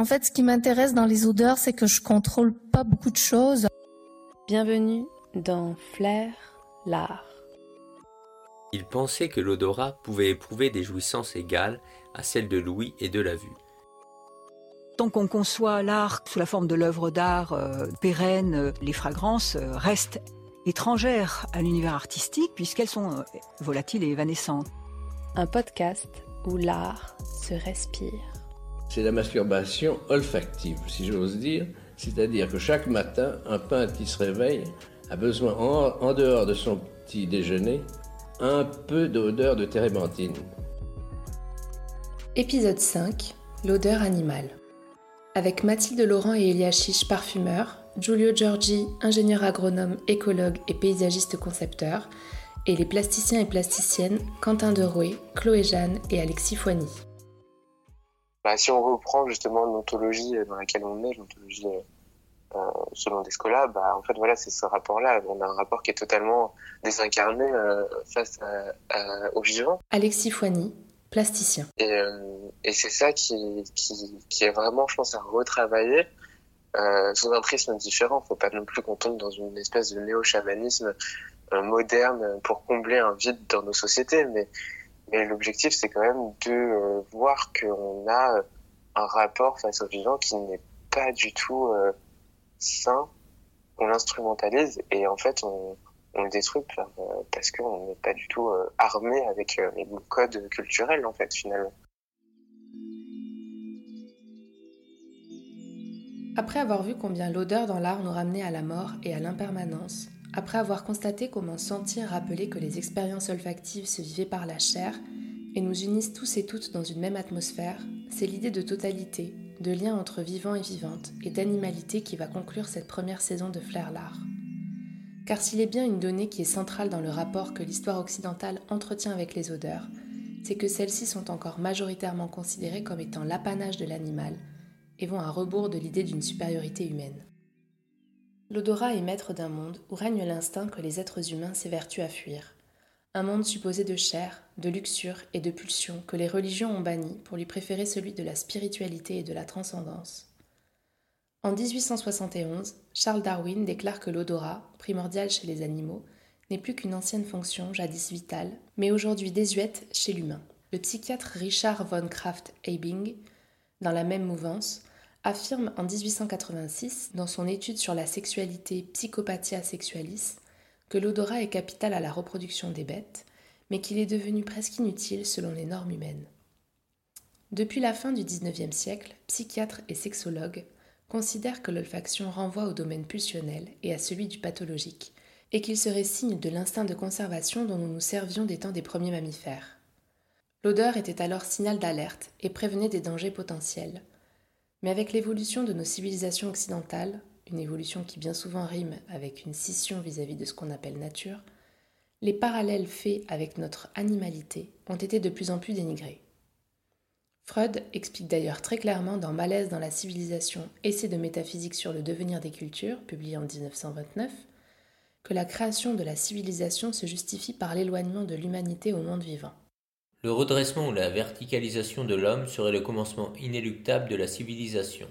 En fait, ce qui m'intéresse dans les odeurs, c'est que je contrôle pas beaucoup de choses. Bienvenue dans Flair, l'art. Il pensait que l'odorat pouvait éprouver des jouissances égales à celles de l'ouïe et de la vue. Tant qu'on conçoit l'art sous la forme de l'œuvre d'art euh, pérenne, euh, les fragrances euh, restent étrangères à l'univers artistique puisqu'elles sont euh, volatiles et évanescentes. Un podcast où l'art se respire. C'est la masturbation olfactive, si j'ose dire. C'est-à-dire que chaque matin, un peintre qui se réveille a besoin, en, dehors de son petit déjeuner, un peu d'odeur de térébenthine. Épisode 5 L'odeur animale. Avec Mathilde Laurent et Elia Chiche, parfumeurs, Giulio Giorgi, ingénieur agronome, écologue et paysagiste concepteur, et les plasticiens et plasticiennes Quentin Derouet, Chloé Jeanne et Alexis Foigny. Bah, si on reprend justement l'ontologie dans laquelle on est, l'ontologie euh, selon Descola, bah, en fait voilà, c'est ce rapport-là. On a un rapport qui est totalement désincarné euh, face à, à, au vivant. Alexis Foigny, plasticien. Et, euh, et c'est ça qui, qui, qui est vraiment, je pense, à retravailler euh, sous un prisme différent. Faut pas non plus qu'on tombe dans une espèce de néo-chamanisme euh, moderne pour combler un vide dans nos sociétés, mais mais l'objectif, c'est quand même de euh, voir qu'on a un rapport face au vivant qui n'est pas du tout euh, sain. On l'instrumentalise et en fait, on, le détruit parce qu'on n'est pas du tout euh, armé avec les codes culturels, en fait, finalement. Après avoir vu combien l'odeur dans l'art nous ramenait à la mort et à l'impermanence, après avoir constaté comment sentir rappelait que les expériences olfactives se vivaient par la chair et nous unissent tous et toutes dans une même atmosphère, c'est l'idée de totalité, de lien entre vivant et vivante et d'animalité qui va conclure cette première saison de Flair l'art. Car s'il est bien une donnée qui est centrale dans le rapport que l'histoire occidentale entretient avec les odeurs, c'est que celles-ci sont encore majoritairement considérées comme étant l'apanage de l'animal et vont à rebours de l'idée d'une supériorité humaine. L'odorat est maître d'un monde où règne l'instinct que les êtres humains s'évertuent à fuir. Un monde supposé de chair, de luxure et de pulsion que les religions ont banni pour lui préférer celui de la spiritualité et de la transcendance. En 1871, Charles Darwin déclare que l'odorat, primordial chez les animaux, n'est plus qu'une ancienne fonction jadis vitale, mais aujourd'hui désuète chez l'humain. Le psychiatre Richard von Kraft-Ebing, dans la même mouvance, affirme en 1886, dans son étude sur la sexualité Psychopathia sexualis, que l'odorat est capital à la reproduction des bêtes, mais qu'il est devenu presque inutile selon les normes humaines. Depuis la fin du XIXe siècle, psychiatres et sexologues considèrent que l'olfaction renvoie au domaine pulsionnel et à celui du pathologique, et qu'il serait signe de l'instinct de conservation dont nous nous servions des temps des premiers mammifères. L'odeur était alors signal d'alerte et prévenait des dangers potentiels, mais avec l'évolution de nos civilisations occidentales, une évolution qui bien souvent rime avec une scission vis-à-vis de ce qu'on appelle nature, les parallèles faits avec notre animalité ont été de plus en plus dénigrés. Freud explique d'ailleurs très clairement dans Malaise dans la civilisation, essai de métaphysique sur le devenir des cultures, publié en 1929, que la création de la civilisation se justifie par l'éloignement de l'humanité au monde vivant. Le redressement ou la verticalisation de l'homme serait le commencement inéluctable de la civilisation.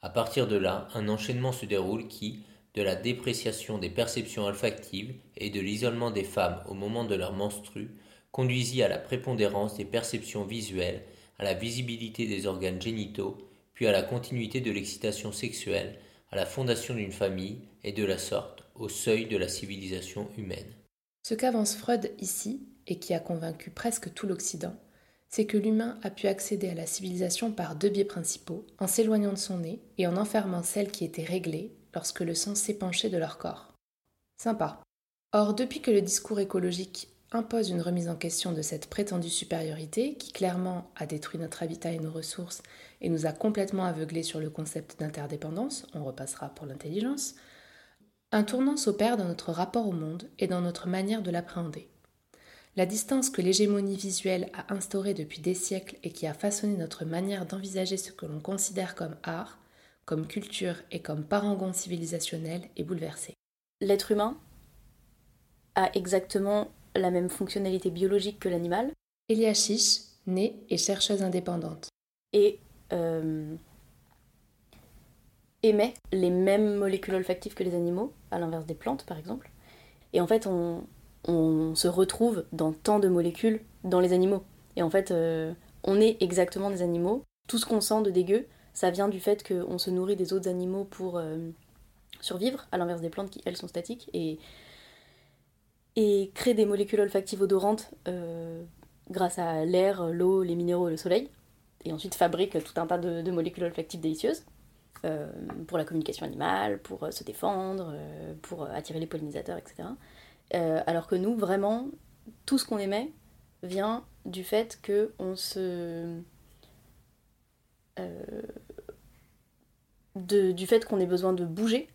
À partir de là, un enchaînement se déroule qui, de la dépréciation des perceptions olfactives et de l'isolement des femmes au moment de leur menstru, conduisit à la prépondérance des perceptions visuelles, à la visibilité des organes génitaux, puis à la continuité de l'excitation sexuelle, à la fondation d'une famille et de la sorte au seuil de la civilisation humaine. Ce qu'avance Freud ici, et qui a convaincu presque tout l'Occident, c'est que l'humain a pu accéder à la civilisation par deux biais principaux, en s'éloignant de son nez et en enfermant celles qui étaient réglées lorsque le sang s'épanchait de leur corps. Sympa. Or, depuis que le discours écologique impose une remise en question de cette prétendue supériorité, qui clairement a détruit notre habitat et nos ressources et nous a complètement aveuglés sur le concept d'interdépendance, on repassera pour l'intelligence, un tournant s'opère dans notre rapport au monde et dans notre manière de l'appréhender. La distance que l'hégémonie visuelle a instaurée depuis des siècles et qui a façonné notre manière d'envisager ce que l'on considère comme art, comme culture et comme parangon civilisationnel est bouleversée. L'être humain a exactement la même fonctionnalité biologique que l'animal. Elia Chiche, née et chercheuse indépendante. Et euh, émet les mêmes molécules olfactives que les animaux, à l'inverse des plantes par exemple. Et en fait, on, se retrouve dans tant de molécules dans les animaux. Et en fait, euh, on est exactement des animaux. Tout ce qu'on sent de dégueu, ça vient du fait qu'on se nourrit des autres animaux pour euh, survivre, à l'inverse des plantes qui, elles, sont statiques. Et, et créent des molécules olfactives odorantes euh, grâce à l'air, l'eau, les minéraux et le soleil. Et ensuite fabriquent tout un tas de molécules olfactives délicieuses. Pour la communication animale, pour se défendre, pour attirer les pollinisateurs, etc. alors que nous, vraiment, tout ce qu'on émet vient du fait se de, du fait qu'on ait besoin de bouger,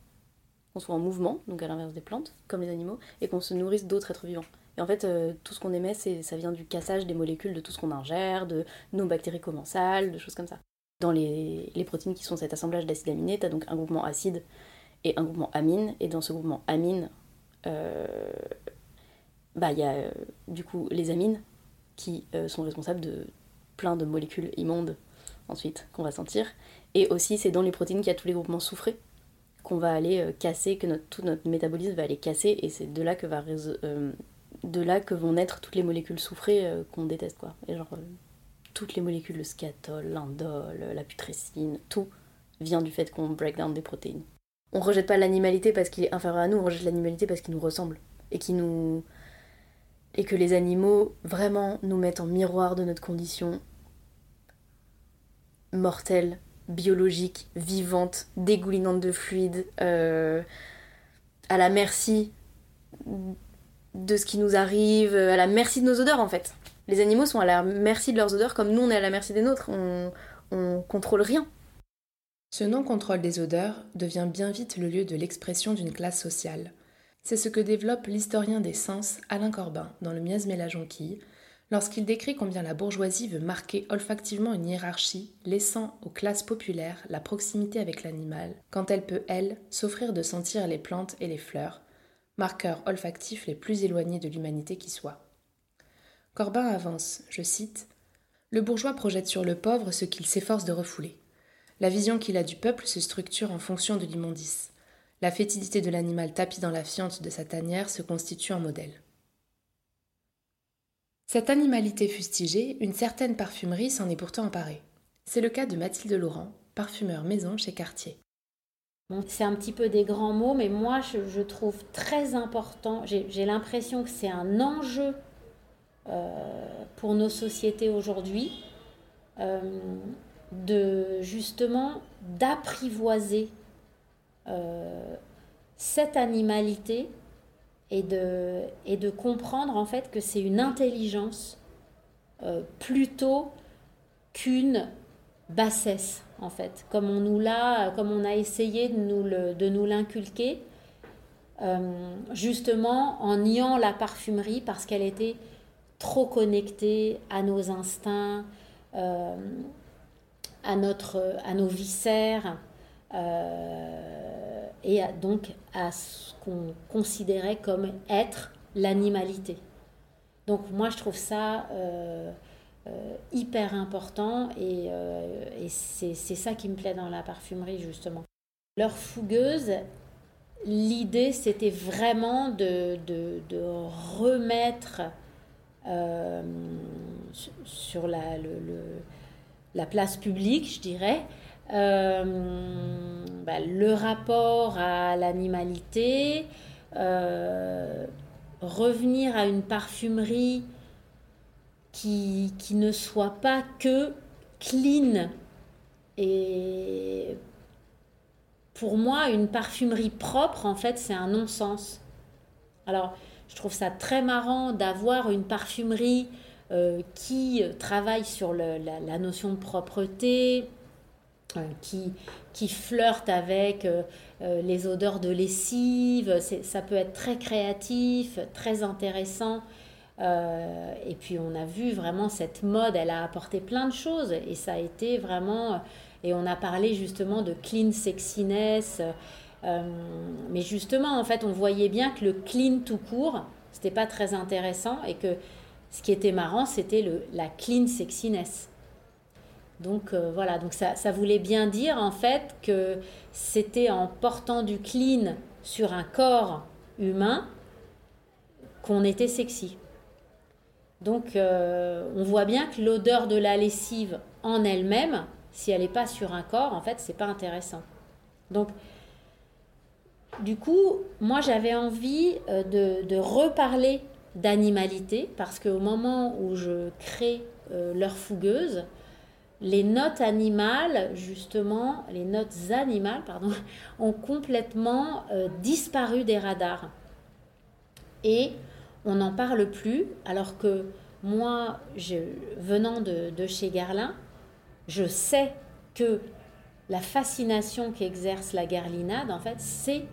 qu'on soit en mouvement, donc à l'inverse des plantes, comme les animaux, et qu'on se nourrisse d'autres êtres vivants. Et en fait, tout ce qu'on émet, ça vient du cassage des molécules de tout ce qu'on ingère, de nos bactéries commensales, de choses comme ça dans les, protéines qui sont cet assemblage d'acides aminés, tu as donc un groupement acide et un groupement amine. Et dans ce groupement amine, euh, bah, il y a euh, du coup les amines qui euh, sont responsables de plein de molécules immondes ensuite qu'on va sentir. Et aussi, c'est dans les protéines qu'il y a tous les groupements soufrés qu'on va aller casser, que notre, tout notre métabolisme va aller casser. Et c'est de là que va de là que vont naître toutes les molécules soufrées qu'on déteste quoi. Et genre toutes les molécules, le scatol, l'indole, la putrescine, tout vient du fait qu'on break down des protéines. On rejette pas l'animalité parce qu'il est inférieur à nous, on rejette l'animalité parce qu'il nous ressemble et qui nous et que les animaux vraiment nous mettent en miroir de notre condition mortelle, biologique, vivante, dégoulinante de fluide, euh, à la merci de ce qui nous arrive, à la merci de nos odeurs en fait. Les animaux sont à la merci de leurs odeurs comme nous on est à la merci des nôtres. On, on contrôle rien. Ce non-contrôle des odeurs devient bien vite le lieu de l'expression d'une classe sociale. C'est ce que développe l'historien des sens Alain Corbin dans le miasme et la jonquille, lorsqu'il décrit combien la bourgeoisie veut marquer olfactivement une hiérarchie, laissant aux classes populaires la proximité avec l'animal, quand elle peut, elle, s'offrir de sentir les plantes et les fleurs, marqueurs olfactifs les plus éloignés de l'humanité qui soit. Corbin avance, je cite Le bourgeois projette sur le pauvre ce qu'il s'efforce de refouler. La vision qu'il a du peuple se structure en fonction de l'immondice. La fétidité de l'animal tapi dans la fiente de sa tanière se constitue en modèle. Cette animalité fustigée, une certaine parfumerie s'en est pourtant emparée. C'est le cas de Mathilde Laurent, parfumeur maison chez Cartier. c'est un petit peu des grands mots, mais moi je trouve très important, j'ai l'impression que c'est un enjeu euh, pour nos sociétés aujourd'hui, euh, de justement d'apprivoiser euh, cette animalité et de, comprendre en fait que c'est une intelligence plutôt qu'une bassesse en fait, comme on nous l'a, comme on a essayé de nous, l'inculquer, justement en niant la parfumerie parce qu'elle était trop connectés à nos instincts, euh, à, notre, à nos viscères, euh, et donc à ce qu'on considérait comme être l'animalité. Donc moi je trouve ça euh, hyper important et, c'est ça qui me plaît dans la parfumerie justement. Leur fougueuse, l'idée c'était vraiment de, remettre euh, sur la, le, la, place publique, je dirais. Euh, bah, le rapport à l'animalité, euh, revenir à une parfumerie qui, qui, ne soit pas que clean. Et pour moi, une parfumerie propre, en fait, c'est un non-sens. Alors, je trouve ça très marrant d'avoir une parfumerie euh, qui travaille sur la, notion de propreté, euh, qui, qui flirte avec euh, les odeurs de lessive. Ça peut être très créatif, très intéressant. et puis on a vu vraiment cette mode, elle a apporté plein de choses et ça a été vraiment... Et on a parlé justement de clean sexiness. Mais justement, en fait, on voyait bien que le clean tout court, c'était pas très intéressant et que ce qui était marrant, c'était la clean sexiness. Donc euh, voilà, donc ça, ça, voulait bien dire en fait que c'était en portant du clean sur un corps humain qu'on était sexy. Donc euh, on voit bien que l'odeur de la lessive en elle-même, si elle n'est pas sur un corps, en fait, c'est pas intéressant. Donc du coup, moi j'avais envie euh, de, de reparler d'animalité parce qu'au moment où je crée leur fougueuse, les notes animales, justement, les notes animales, pardon, ont complètement euh, disparu des radars. Et on n'en parle plus, alors que moi, venant de, chez Garlin, je sais que la fascination qu'exerce la garlinade, en fait, c'est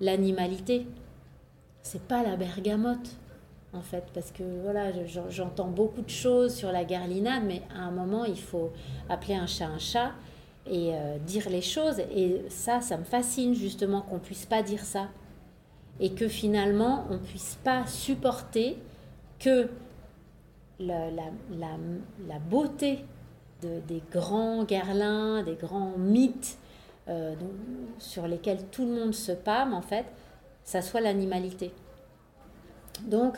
l'animalité. C'est pas la bergamote en fait, parce que voilà, j'entends beaucoup de choses sur la garlinade, mais à un moment, il faut appeler un chat un chat et euh, dire les choses. Et ça, ça me fascine justement qu'on puisse pas dire ça. Et que finalement, on puisse pas supporter que la, la, la, beauté de, des grands garlins, des grands mythes euh, sur lesquels tout le monde se pâme, en fait, ça soit l'animalité. Donc,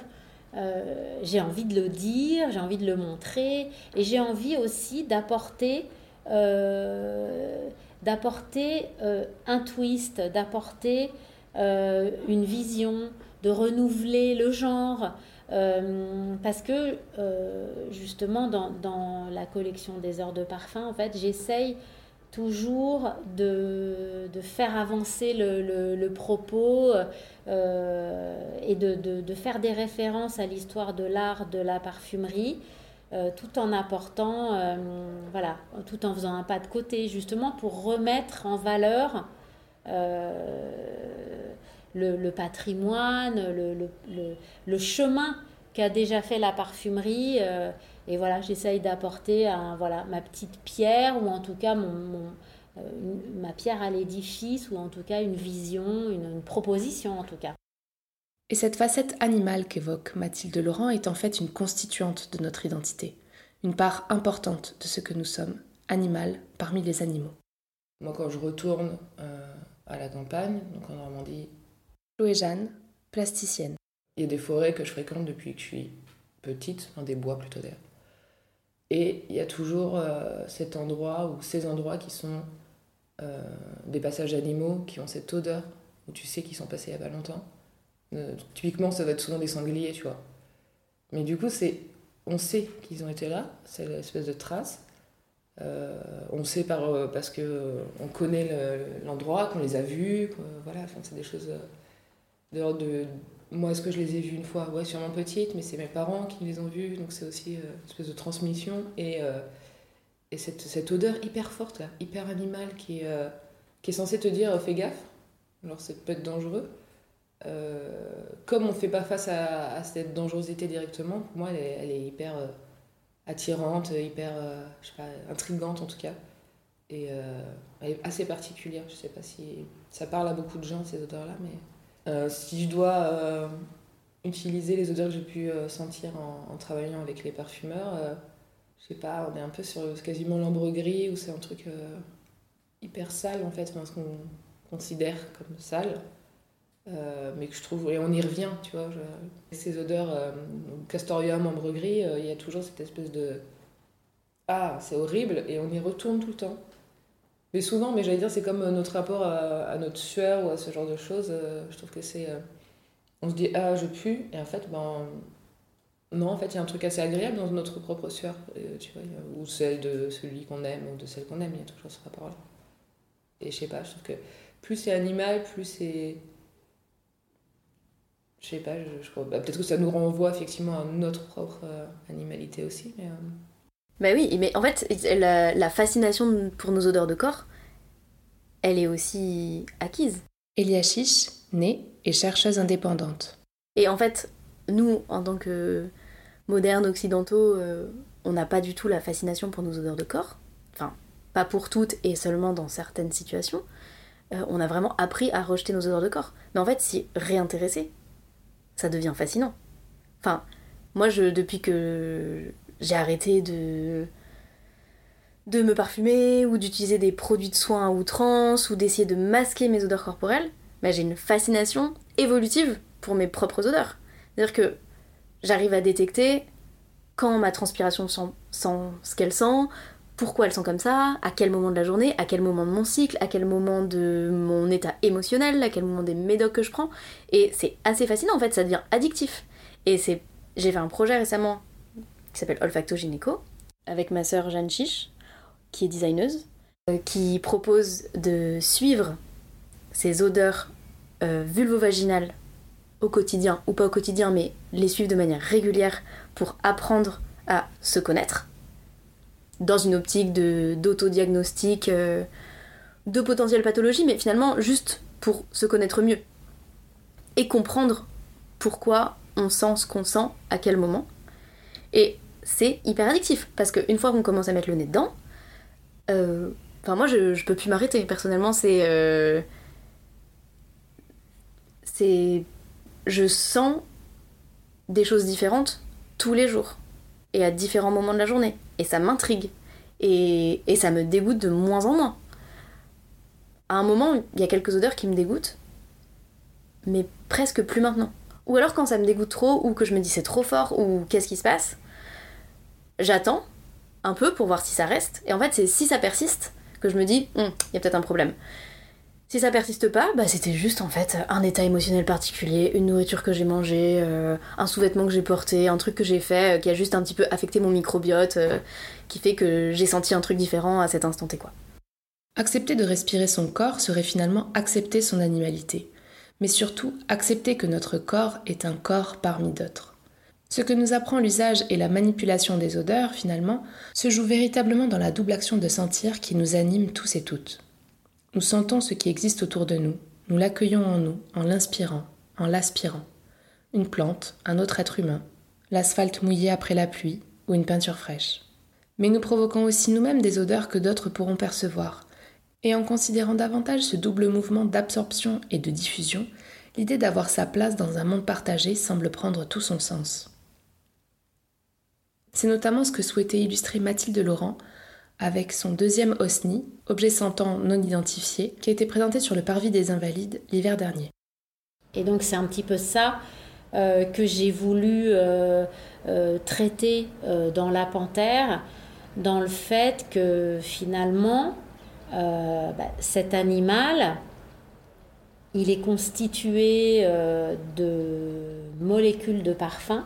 euh, j'ai envie de le dire, j'ai envie de le montrer, et j'ai envie aussi d'apporter euh, d'apporter euh, un twist, d'apporter une vision, de renouveler le genre. parce que justement dans, dans, la collection des heures de parfum, en fait, j'essaye toujours de, de, faire avancer le, le, propos euh, et de, de, faire des références à l'histoire de l'art de la parfumerie. Euh, tout en apportant, euh, voilà, tout en faisant un pas de côté, justement pour remettre en valeur le, le, patrimoine, le chemin qu'a déjà fait la parfumerie et voilà, j'essaye d'apporter voilà, ma petite pierre, ou en tout cas mon, euh, ma pierre à l'édifice, ou en tout cas une vision, une, proposition en tout cas. Et cette facette animale qu'évoque Mathilde Laurent est en fait une constituante de notre identité, une part importante de ce que nous sommes, animal parmi les animaux. Moi, quand je retourne euh, à la campagne, donc en Normandie. Chloé Jeanne, plasticienne. Il y a des forêts que je fréquente depuis que je suis petite, enfin des bois plutôt d'ailleurs. Et il y a toujours euh, cet endroit ou ces endroits qui sont euh, des passages animaux qui ont cette odeur où tu sais qu'ils sont passés il n'y a pas longtemps. Euh, typiquement, ça va être souvent des sangliers, tu vois. Mais du coup, c'est, on sait qu'ils ont été là, c'est l'espèce de trace. on sait par, parce que on connaît l'endroit, qu'on les a vus, voilà, c'est des choses de, de, moi, est-ce que je les ai vus une fois? Ouais, sûrement petite, mais c'est mes parents qui les ont vus, donc c'est aussi euh, une espèce de transmission. Et, euh, et cette, odeur hyper forte, hyper animale, qui est, euh, qui est censée te dire fais gaffe, alors c'est peut être dangereux. comme on ne fait pas face à, cette dangerosité directement, pour moi, elle est, hyper attirante, hyper, pas, intrigante en tout cas. Et elle est assez particulière. Je sais pas si ça parle à beaucoup de gens, ces odeurs-là, mais euh, si je dois euh, utiliser les odeurs que j'ai pu euh, sentir en, travaillant avec les parfumeurs, je sais pas, on est un peu sur quasiment l'ambre gris où c'est un truc hyper sale en fait, ce qu'on considère comme sale. mais que je trouve, et on y revient, tu vois, ces odeurs, castorium, ambre gris, il y a toujours cette espèce de Ah, c'est horrible, et on y retourne tout le temps. Mais souvent, mais j'allais dire, c'est comme euh, notre rapport à, notre sueur ou à ce genre de choses. Euh, je trouve que c'est. Euh, on se dit, ah, je pue, et en fait, ben. Non, en fait, il y a un truc assez agréable dans notre propre sueur, tu vois, ou celle de celui qu'on aime, ou de celle qu'on aime, il y a toujours ce rapport-là. Et je sais pas, je trouve que plus c'est animal, plus c'est. Je sais pas, je, crois. Bah, peut-être que ça nous renvoie effectivement à notre propre animalité aussi, mais. Bah oui, mais en fait, la, fascination pour nos odeurs de corps, elle est aussi acquise. Elia Chiche, née et chercheuse indépendante. Et en fait, nous, en tant que modernes occidentaux, euh, on n'a pas du tout la fascination pour nos odeurs de corps. Enfin, pas pour toutes et seulement dans certaines situations. Euh, on a vraiment appris à rejeter nos odeurs de corps. Mais en fait, s'y réintéresser, ça devient fascinant. Enfin, moi, je, depuis que j'ai arrêté de de me parfumer ou d'utiliser des produits de soins à outrance ou d'essayer de masquer mes odeurs corporelles, bah, j'ai une fascination évolutive pour mes propres odeurs. C'est-à-dire que j'arrive à détecter quand ma transpiration sent, ce qu'elle sent, pourquoi elle sent comme ça, à quel moment de la journée, à quel moment de mon cycle, à quel moment de mon état émotionnel, à quel moment des médocs que je prends. Et c'est assez fascinant en fait, ça devient addictif. Et c'est, j'ai fait un projet récemment qui s'appelle Olfacto Gynéco avec ma sœur Jeanne Chiche, qui est designeuse, euh, qui propose de suivre ces odeurs euh, vulvovaginales au quotidien, ou pas au quotidien, mais les suivre de manière régulière pour apprendre à se connaître, dans une optique d'autodiagnostic euh, de potentielles pathologies, mais finalement juste pour se connaître mieux et comprendre pourquoi on sent ce qu'on sent à quel moment. Et c'est hyper addictif, parce qu'une fois qu'on commence à mettre le nez dedans, euh, enfin moi je, peux plus m'arrêter, personnellement c'est... Euh, c'est je sens des choses différentes tous les jours et à différents moments de la journée. Et ça m'intrigue. Et, et, ça me dégoûte de moins en moins. À un moment, il y a quelques odeurs qui me dégoûtent, mais presque plus maintenant. Ou alors quand ça me dégoûte trop, ou que je me dis c'est trop fort, ou qu'est-ce qui se passe, j'attends un peu pour voir si ça reste. Et en fait, c'est si ça persiste que je me dis, hum, il y a peut-être un problème. Si ça persiste pas, bah c'était juste en fait un état émotionnel particulier, une nourriture que j'ai mangée, euh, un sous-vêtement que j'ai porté, un truc que j'ai fait euh, qui a juste un petit peu affecté mon microbiote, euh, qui fait que j'ai senti un truc différent à cet instant. Accepter de respirer son corps serait finalement accepter son animalité, mais surtout accepter que notre corps est un corps parmi d'autres. Ce que nous apprend l'usage et la manipulation des odeurs, finalement, se joue véritablement dans la double action de sentir qui nous anime tous et toutes. Nous sentons ce qui existe autour de nous, nous l'accueillons en nous, en l'inspirant, en l'aspirant. Une plante, un autre être humain, l'asphalte mouillé après la pluie ou une peinture fraîche. Mais nous provoquons aussi nous-mêmes des odeurs que d'autres pourront percevoir. Et en considérant davantage ce double mouvement d'absorption et de diffusion, l'idée d'avoir sa place dans un monde partagé semble prendre tout son sens. C'est notamment ce que souhaitait illustrer Mathilde Laurent avec son deuxième OSNI, objet sentant non identifié, qui a été présenté sur le parvis des Invalides l'hiver dernier. Et donc c'est un petit peu ça euh, que j'ai voulu euh, euh, traiter dans La Panthère, dans le fait que finalement, bah, cet animal, il est constitué de molécules de parfum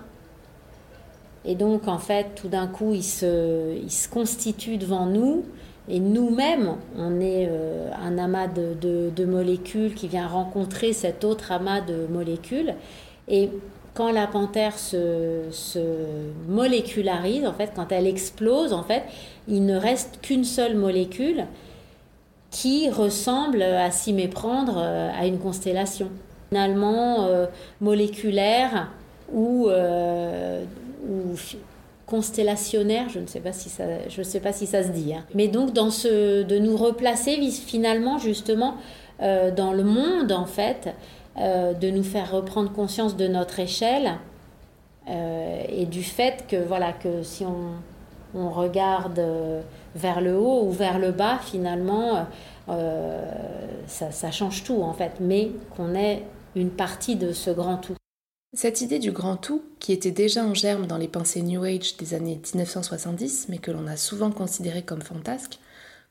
et donc, en fait, tout d'un coup, il se, constitue devant nous. Et nous-mêmes, on est euh, un amas de, molécules qui vient rencontrer cet autre amas de molécules. Et quand la panthère se, se, molécularise, en fait, quand elle explose, en fait, il ne reste qu'une seule molécule qui ressemble à s'y méprendre euh, à une constellation. Finalement, euh, moléculaire ou ou constellationnaire, je ne sais pas si ça, je sais pas si ça se dit. Hein. Mais donc dans ce, de nous replacer finalement justement euh, dans le monde en fait, euh, de nous faire reprendre conscience de notre échelle euh, et du fait que voilà que si on, on regarde vers le haut ou vers le bas finalement ça, ça change tout en fait, mais qu'on est une partie de ce grand tout. Cette idée du grand tout, qui était déjà en germe dans les pensées New Age des années 1970, mais que l'on a souvent considérée comme fantasque,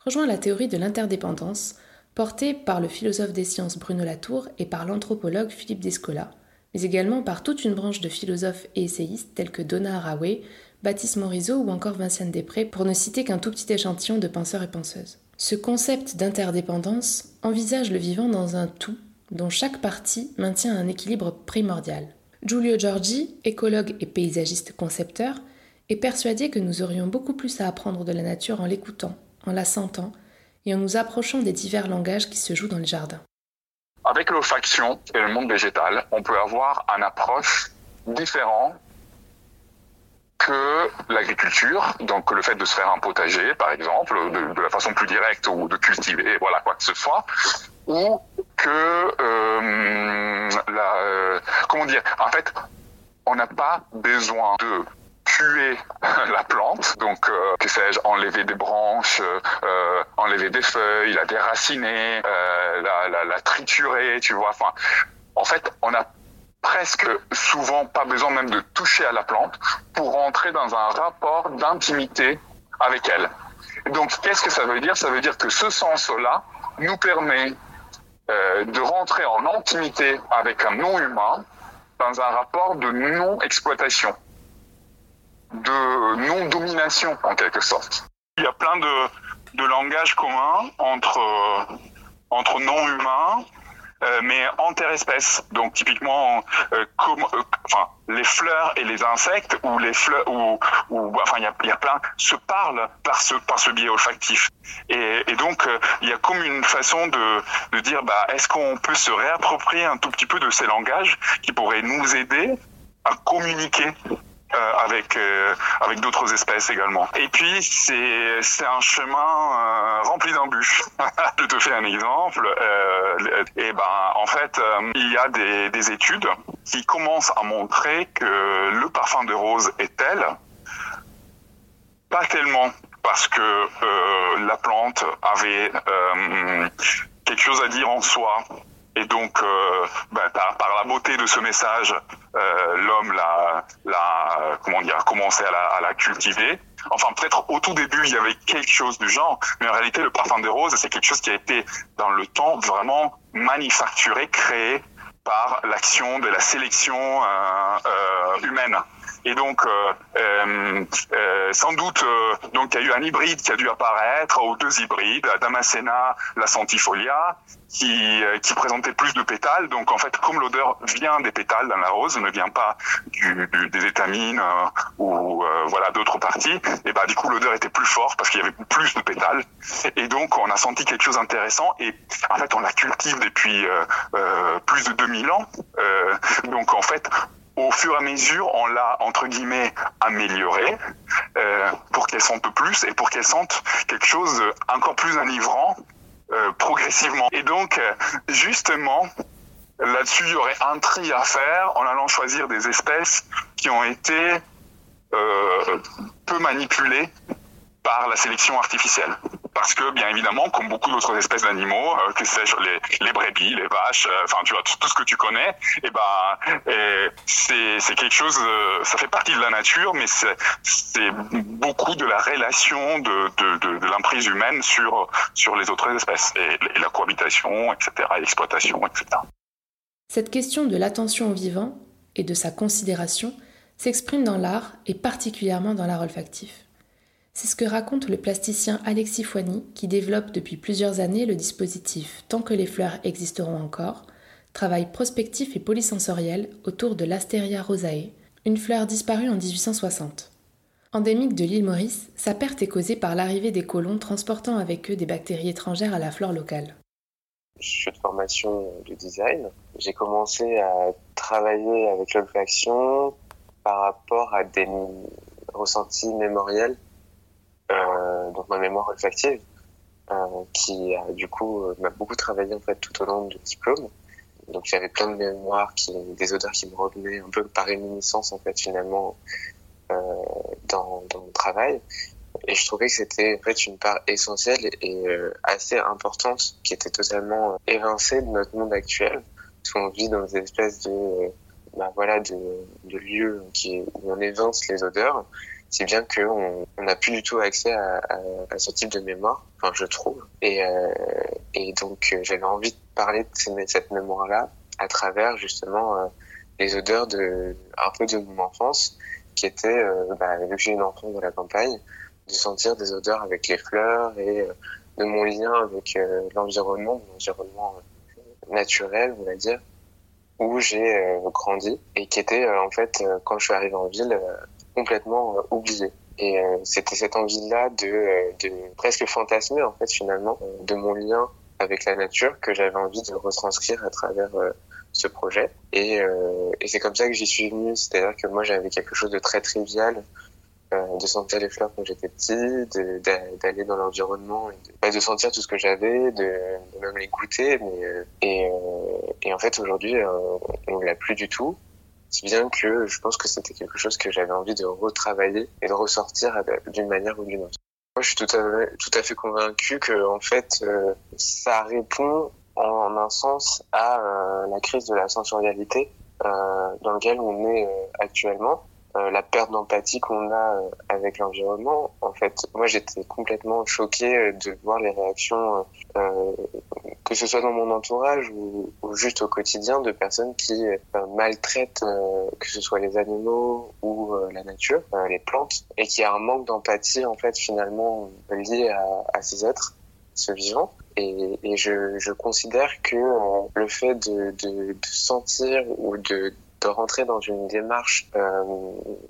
rejoint la théorie de l'interdépendance, portée par le philosophe des sciences Bruno Latour et par l'anthropologue Philippe Descola, mais également par toute une branche de philosophes et essayistes tels que Donna Haraway, Baptiste Morisot ou encore Vinciane Després, pour ne citer qu'un tout petit échantillon de penseurs et penseuses. Ce concept d'interdépendance envisage le vivant dans un tout dont chaque partie maintient un équilibre primordial. Giulio Giorgi, écologue et paysagiste concepteur, est persuadé que nous aurions beaucoup plus à apprendre de la nature en l'écoutant, en la sentant et en nous approchant des divers langages qui se jouent dans les jardins. Avec l'olfaction et le monde végétal, on peut avoir une approche différente que l'agriculture, donc le fait de se faire un potager, par exemple, de, la façon plus directe ou de cultiver, voilà quoi que ce soit, ou que euh, la, euh, comment dire, en fait, on n'a pas besoin de tuer la plante, donc euh, que sais-je, enlever des branches, euh, enlever des feuilles, la déraciner, la, la, triturer, tu vois. En fait, on a presque souvent pas besoin même de toucher à la plante pour rentrer dans un rapport d'intimité avec elle. Donc, qu'est-ce que ça veut dire? Ça veut dire que ce sens-là nous permet euh, de rentrer en intimité avec un non-humain dans un rapport de non-exploitation de non-domination en quelque sorte. Il y a plein de, de langages communs entre, euh, entre non-humains, euh, mais interespèces. Donc typiquement, euh, comme, euh, enfin, les fleurs et les insectes ou les fleurs ou, ou enfin il y a, y a, plein se parlent par ce par ce biais olfactif. Et, et donc euh, il y a comme une façon de, de dire bah est-ce qu'on peut se réapproprier un tout petit peu de ces langages qui pourraient nous aider à communiquer avec euh, avec d'autres espèces également. Et puis c'est c'est un chemin euh, rempli d'embûches. Je te fais un exemple. et ben en fait il y a des, des études qui commencent à montrer que le parfum de rose est tel, pas tellement parce que la plante avait quelque chose à dire en soi et donc, euh, ben, par, par, la beauté de ce message, euh, l'homme l'a, l'a, comment dire, commencé à la, à la cultiver. Enfin, peut-être au tout début, il y avait quelque chose du genre, mais en réalité, le parfum des roses, c'est quelque chose qui a été, dans le temps, vraiment manufacturé, créé par l'action de la sélection euh, euh humaine. Et donc, euh, euh, euh, sans doute, euh, donc il y a eu un hybride qui a dû apparaître, ou deux hybrides, Damascena, la Centifolia, qui, euh, qui présentait plus de pétales. Donc en fait, comme l'odeur vient des pétales dans la rose, ne vient pas du, du, des étamines euh, ou voilà d'autres parties, et bah du coup l'odeur était plus forte parce qu'il y avait plus de pétales. Et donc on a senti quelque chose d'intéressant. Et en fait, on la cultive depuis plus de 2000 ans. donc en fait, au fur et à mesure, on l'a entre guillemets améliorée euh, pour qu'elle sente plus et pour qu'elle sente quelque chose encore plus enivrant euh, progressivement. Et donc, justement, là-dessus, il y aurait un tri à faire en allant choisir des espèces qui ont été euh, peu manipulées par la sélection artificielle. Parce que, bien évidemment, comme beaucoup d'autres espèces d'animaux, euh, que sais-je, les, les, brebis, les vaches, euh, enfin, tu vois, tout, ce que tu connais, et eh ben, et c'est quelque chose, euh, ça fait partie de la nature, mais c'est beaucoup de la relation de, l'emprise humaine sur, sur les autres espèces, et, et la cohabitation, etc., l'exploitation, etc. Cette question de l'attention au vivant et de sa considération s'exprime dans l'art et particulièrement dans l'art olfactif. C'est ce que raconte le plasticien Alexis Foigny, qui développe depuis plusieurs années le dispositif Tant que les fleurs existeront encore, travail prospectif et polysensoriel autour de l'Asteria rosae, une fleur disparue en 1860. Endémique de l'île Maurice, sa perte est causée par l'arrivée des colons transportant avec eux des bactéries étrangères à la flore locale. Je suis de formation de design. J'ai commencé à travailler avec l'olfaction par rapport à des ressentis mémoriels donc ma mémoire olfactive, euh, qui a du coup euh, m'a beaucoup travaillé en fait tout au long du diplôme. Donc j'avais plein de mémoires, qui, des odeurs qui me revenaient un peu par réminiscence en fait finalement euh, dans, mon travail. Et je trouvais que c'était en fait une part essentielle et euh, assez importante qui était totalement évincée de notre monde actuel. Parce qu'on vit dans des espèces de, bah voilà, de, lieux où on évince les odeurs si bien qu'on n'a plus du tout accès à, ce type de mémoire, enfin je trouve. Et, euh, donc euh, j'avais envie de parler de cette mémoire-là à travers justement euh, les odeurs de un peu de mon enfance, qui était, euh, bah, vu que j'ai une enfance dans la campagne, de sentir des odeurs avec les fleurs et de mon lien avec l'environnement, mon environnement naturel, on va dire, où j'ai grandi et qui était en fait quand je suis arrivé en ville complètement euh, oublié. Et euh, c'était cette envie-là de, euh, de presque fantasmer en fait finalement de mon lien avec la nature que j'avais envie de retranscrire à travers ce projet. Et, et c'est comme ça que j'y suis venu. C'est-à-dire que moi j'avais quelque chose de très trivial de sentir les fleurs quand j'étais petit, d'aller dans l'environnement, de, bah, de, sentir tout ce que j'avais, de, de, même les goûter. Mais, et, et en fait aujourd'hui on l'a plus du tout. Si bien que je pense que c'était quelque chose que j'avais envie de retravailler et de ressortir d'une manière ou d'une autre. Moi, je suis tout à fait, tout à fait convaincu que, en fait, euh, ça répond en un sens à euh, la crise de la sensorialité euh, dans laquelle on est actuellement. Euh, la perte d'empathie qu'on a euh, avec l'environnement. En fait, moi j'étais complètement choquée euh, de voir les réactions, que ce soit dans mon entourage ou, juste au quotidien, de personnes qui maltraitent, que ce soit les animaux ou la nature, les plantes, et qui a un manque d'empathie en fait finalement lié à, à ces êtres, ce vivant. Et, et je, je, considère que le fait de, de, de sentir ou de de rentrer dans une démarche euh,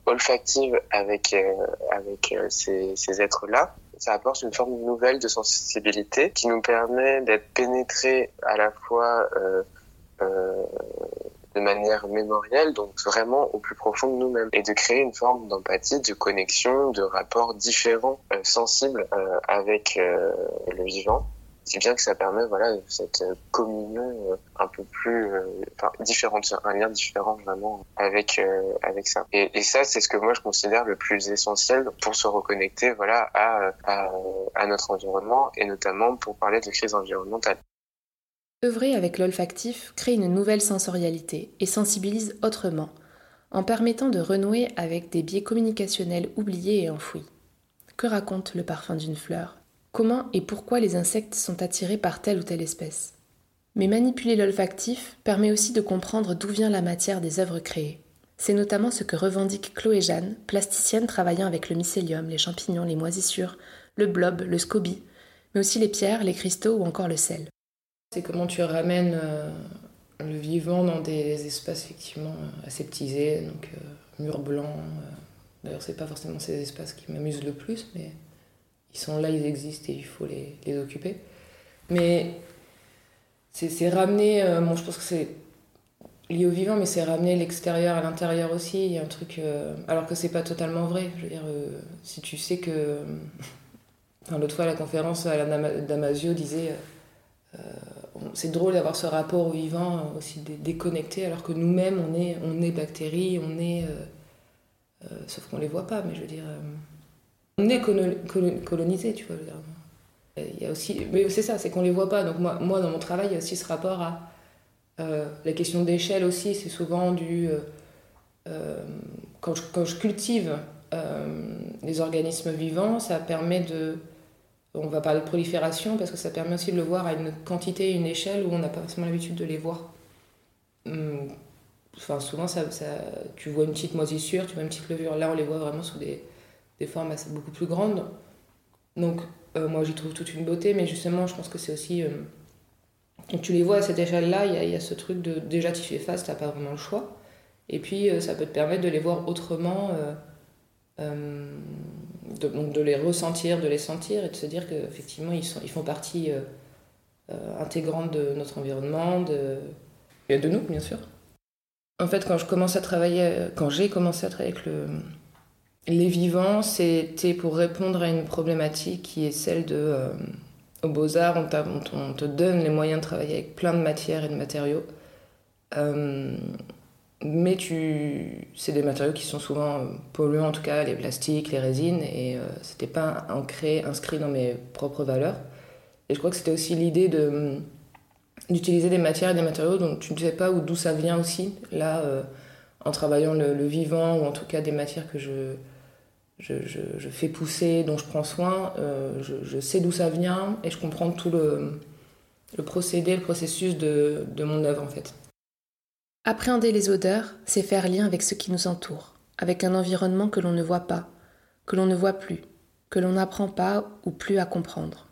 olfactive avec euh, avec euh, ces, ces êtres-là, ça apporte une forme nouvelle de sensibilité qui nous permet d'être pénétrés à la fois de manière mémorielle, donc vraiment au plus profond de nous-mêmes, et de créer une forme d'empathie, de connexion, de rapport différent, sensible avec le vivant c'est bien que ça permet voilà cette euh, communion euh, un peu plus euh, différente un lien différent vraiment avec avec ça. Et, ça c'est ce que moi je considère le plus essentiel pour se reconnecter voilà à, à, à notre environnement et notamment pour parler de crise environnementale. Œuvrer avec l'olfactif crée une nouvelle sensorialité et sensibilise autrement en permettant de renouer avec des biais communicationnels oubliés et enfouis. Que raconte le parfum d'une fleur? Comment et pourquoi les insectes sont attirés par telle ou telle espèce. Mais manipuler l'olfactif permet aussi de comprendre d'où vient la matière des œuvres créées. C'est notamment ce que revendique Chloé Jeanne, plasticienne travaillant avec le mycélium, les champignons, les moisissures, le blob, le scoby, mais aussi les pierres, les cristaux ou encore le sel. C'est comment tu ramènes euh, le vivant dans des espaces effectivement euh, aseptisés, donc euh, murs blancs. D'ailleurs, c'est pas forcément ces espaces qui m'amusent le plus, mais ils sont là, ils existent et il faut les, occuper. Mais c'est ramener, euh, bon, je pense que c'est lié au vivant, mais c'est ramener l'extérieur à l'intérieur aussi. Il y a un truc. Euh, alors que c'est pas totalement vrai. Je veux dire, euh, si tu sais que. Enfin, L'autre fois, à la conférence, Alain Damasio disait c'est drôle d'avoir ce rapport au vivant aussi déconnecté, alors que nous-mêmes, on est, on est bactéries, on est. sauf qu'on les voit pas, mais je veux dire. On est colonisé, tu vois. Il y a aussi, mais c'est ça, c'est qu'on les voit pas. Donc moi, moi, dans mon travail, il y a aussi ce rapport à euh, la question d'échelle aussi. C'est souvent du euh, euh, quand, je, cultive les organismes vivants, ça permet de on va parler de prolifération parce que ça permet aussi de le voir à une quantité, une échelle où on n'a pas forcément l'habitude de les voir. Hum, enfin, souvent, ça, tu vois une petite moisissure, tu vois une petite levure. Là, on les voit vraiment sous des, des formes assez, beaucoup plus grandes. Donc, euh, moi, j'y trouve toute une beauté, mais justement, je pense que c'est aussi. Euh, tu les vois à cette échelle-là, il y, a ce truc de déjà tu fais face, tu n'as pas vraiment le choix. Et puis, euh, ça peut te permettre de les voir autrement, de, donc de les ressentir, de les sentir et de se dire qu'effectivement, ils, ils font partie intégrante de notre environnement, de, et de nous, bien sûr. En fait, quand quand j'ai commencé à travailler avec le, les vivants, c'était pour répondre à une problématique qui est celle de. Euh, aux Beaux-Arts, on, te donne les moyens de travailler avec plein de matières et de matériaux. Euh, mais tu, c'est des matériaux qui sont souvent polluants, en tout cas les plastiques, les résines, et euh, c'était pas ancré, inscrit dans mes propres valeurs. Et je crois que c'était aussi l'idée de, d'utiliser des matières et des matériaux dont tu ne sais pas d'où ça vient aussi. Là, en travaillant le, vivant, ou en tout cas des matières que je, je, fais pousser, dont je prends soin, euh, je, sais d'où ça vient et je comprends tout le, procédé, le processus de, de mon œuvre en fait. Appréhender les odeurs, c'est faire lien avec ce qui nous entoure, avec un environnement que l'on ne voit pas, que l'on ne voit plus, que l'on n'apprend pas ou plus à comprendre.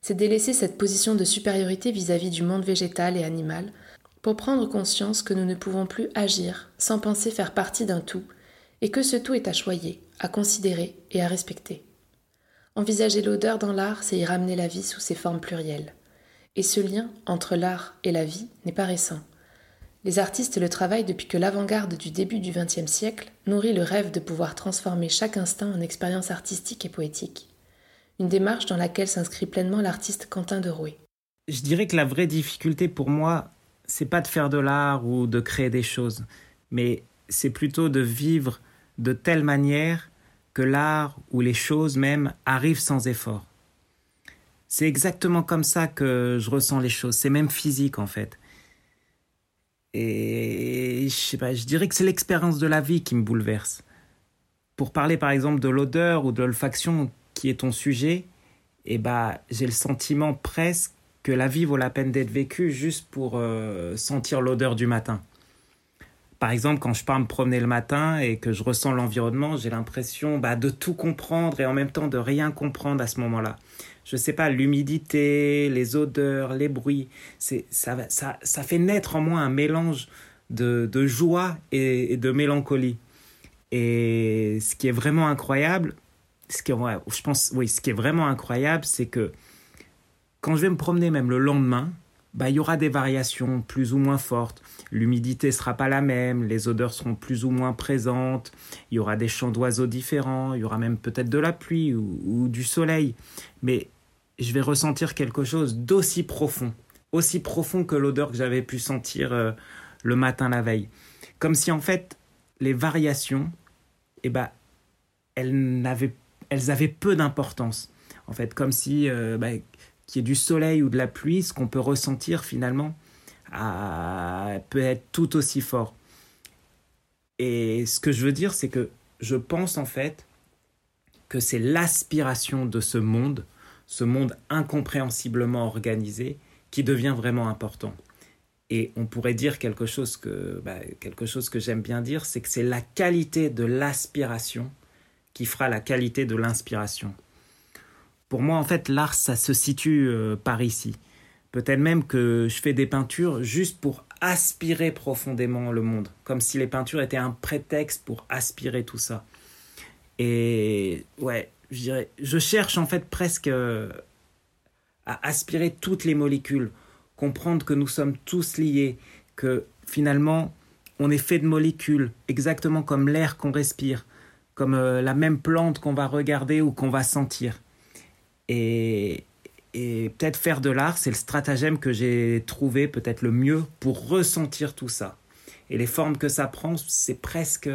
C'est délaisser cette position de supériorité vis-à-vis -vis du monde végétal et animal pour prendre conscience que nous ne pouvons plus agir sans penser faire partie d'un tout et que ce tout est à choyer, à considérer et à respecter. Envisager l'odeur dans l'art, c'est y ramener la vie sous ses formes plurielles. Et ce lien entre l'art et la vie n'est pas récent. Les artistes le travaillent depuis que l'avant-garde du début du XXe siècle nourrit le rêve de pouvoir transformer chaque instant en expérience artistique et poétique. Une démarche dans laquelle s'inscrit pleinement l'artiste Quentin de Rouet. Je dirais que la vraie difficulté pour moi, c'est pas de faire de l'art ou de créer des choses, mais c'est plutôt de vivre de telle manière que l'art ou les choses même arrivent sans effort. C'est exactement comme ça que je ressens les choses, c'est même physique en fait. Et je sais pas, je dirais que c'est l'expérience de la vie qui me bouleverse. Pour parler par exemple de l'odeur ou de l'olfaction qui est ton sujet, eh bah, j'ai le sentiment presque que la vie vaut la peine d'être vécue juste pour euh, sentir l'odeur du matin. Par exemple, quand je pars me promener le matin et que je ressens l'environnement, j'ai l'impression bah, de tout comprendre et en même temps de rien comprendre à ce moment-là. Je ne sais pas, l'humidité, les odeurs, les bruits, c'est ça, ça, fait naître en moi un mélange de, de joie et, de mélancolie. Et ce qui est vraiment incroyable, ce qui je pense, oui, ce qui est vraiment incroyable, c'est que quand je vais me promener même le lendemain, bah, il y aura des variations plus ou moins fortes. L'humidité sera pas la même, les odeurs seront plus ou moins présentes, il y aura des chants d'oiseaux différents, il y aura même peut-être de la pluie ou, du soleil. Mais je vais ressentir quelque chose d'aussi profond, aussi profond que l'odeur que j'avais pu sentir euh, le matin la veille. Comme si en fait les variations, eh ben, elles, avaient, elles avaient peu d'importance. En fait, comme si euh, bah, qu'il y ait du soleil ou de la pluie, ce qu'on peut ressentir finalement peut être tout aussi fort. Et ce que je veux dire, c'est que je pense en fait que c'est l'aspiration de ce monde, ce monde incompréhensiblement organisé, qui devient vraiment important. Et on pourrait dire quelque chose que, bah, quelque chose que j'aime bien dire, c'est que c'est la qualité de l'aspiration qui fera la qualité de l'inspiration. Pour moi, en fait, l'art, ça se situe euh, par ici. Peut-être même que je fais des peintures juste pour aspirer profondément le monde, comme si les peintures étaient un prétexte pour aspirer tout ça. Et ouais, je dirais, je cherche en fait presque euh, à aspirer toutes les molécules, comprendre que nous sommes tous liés, que finalement on est fait de molécules, exactement comme l'air qu'on respire, comme euh, la même plante qu'on va regarder ou qu'on va sentir. Et, et peut-être faire de l'art, c'est le stratagème que j'ai trouvé peut-être le mieux pour ressentir tout ça. Et les formes que ça prend, c'est presque,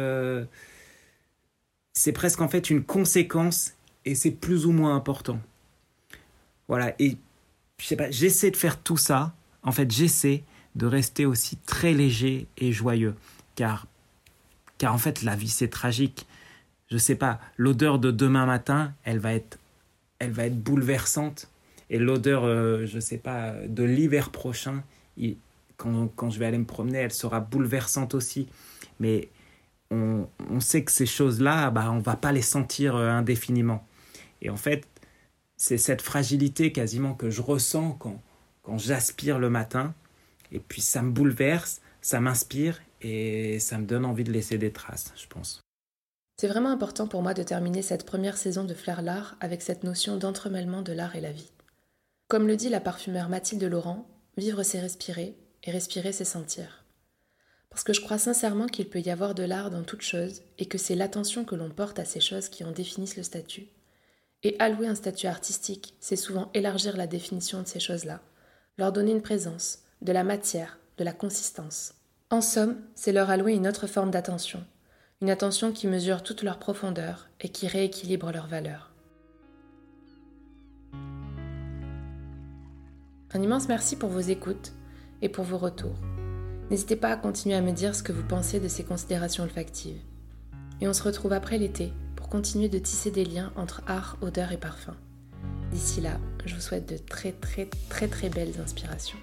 c'est presque en fait une conséquence et c'est plus ou moins important. Voilà. Et je sais pas, j'essaie de faire tout ça. En fait, j'essaie de rester aussi très léger et joyeux, car, car en fait, la vie c'est tragique. Je sais pas, l'odeur de demain matin, elle va être elle va être bouleversante. Et l'odeur, euh, je ne sais pas, de l'hiver prochain, quand, quand, je vais aller me promener, elle sera bouleversante aussi. Mais on, on sait que ces choses-là, bah, on ne va pas les sentir euh, indéfiniment. Et en fait, c'est cette fragilité quasiment que je ressens quand, quand j'aspire le matin. Et puis ça me bouleverse, ça m'inspire et ça me donne envie de laisser des traces, je pense. C'est vraiment important pour moi de terminer cette première saison de Flair l'art avec cette notion d'entremêlement de l'art et la vie. Comme le dit la parfumeur Mathilde Laurent, vivre c'est respirer, et respirer c'est sentir. Parce que je crois sincèrement qu'il peut y avoir de l'art dans toute chose, et que c'est l'attention que l'on porte à ces choses qui en définissent le statut. Et allouer un statut artistique, c'est souvent élargir la définition de ces choses-là, leur donner une présence, de la matière, de la consistance. En somme, c'est leur allouer une autre forme d'attention, une attention qui mesure toute leur profondeur et qui rééquilibre leur valeur. Un immense merci pour vos écoutes et pour vos retours. N'hésitez pas à continuer à me dire ce que vous pensez de ces considérations olfactives. Et on se retrouve après l'été pour continuer de tisser des liens entre art, odeur et parfum. D'ici là, je vous souhaite de très très très très belles inspirations.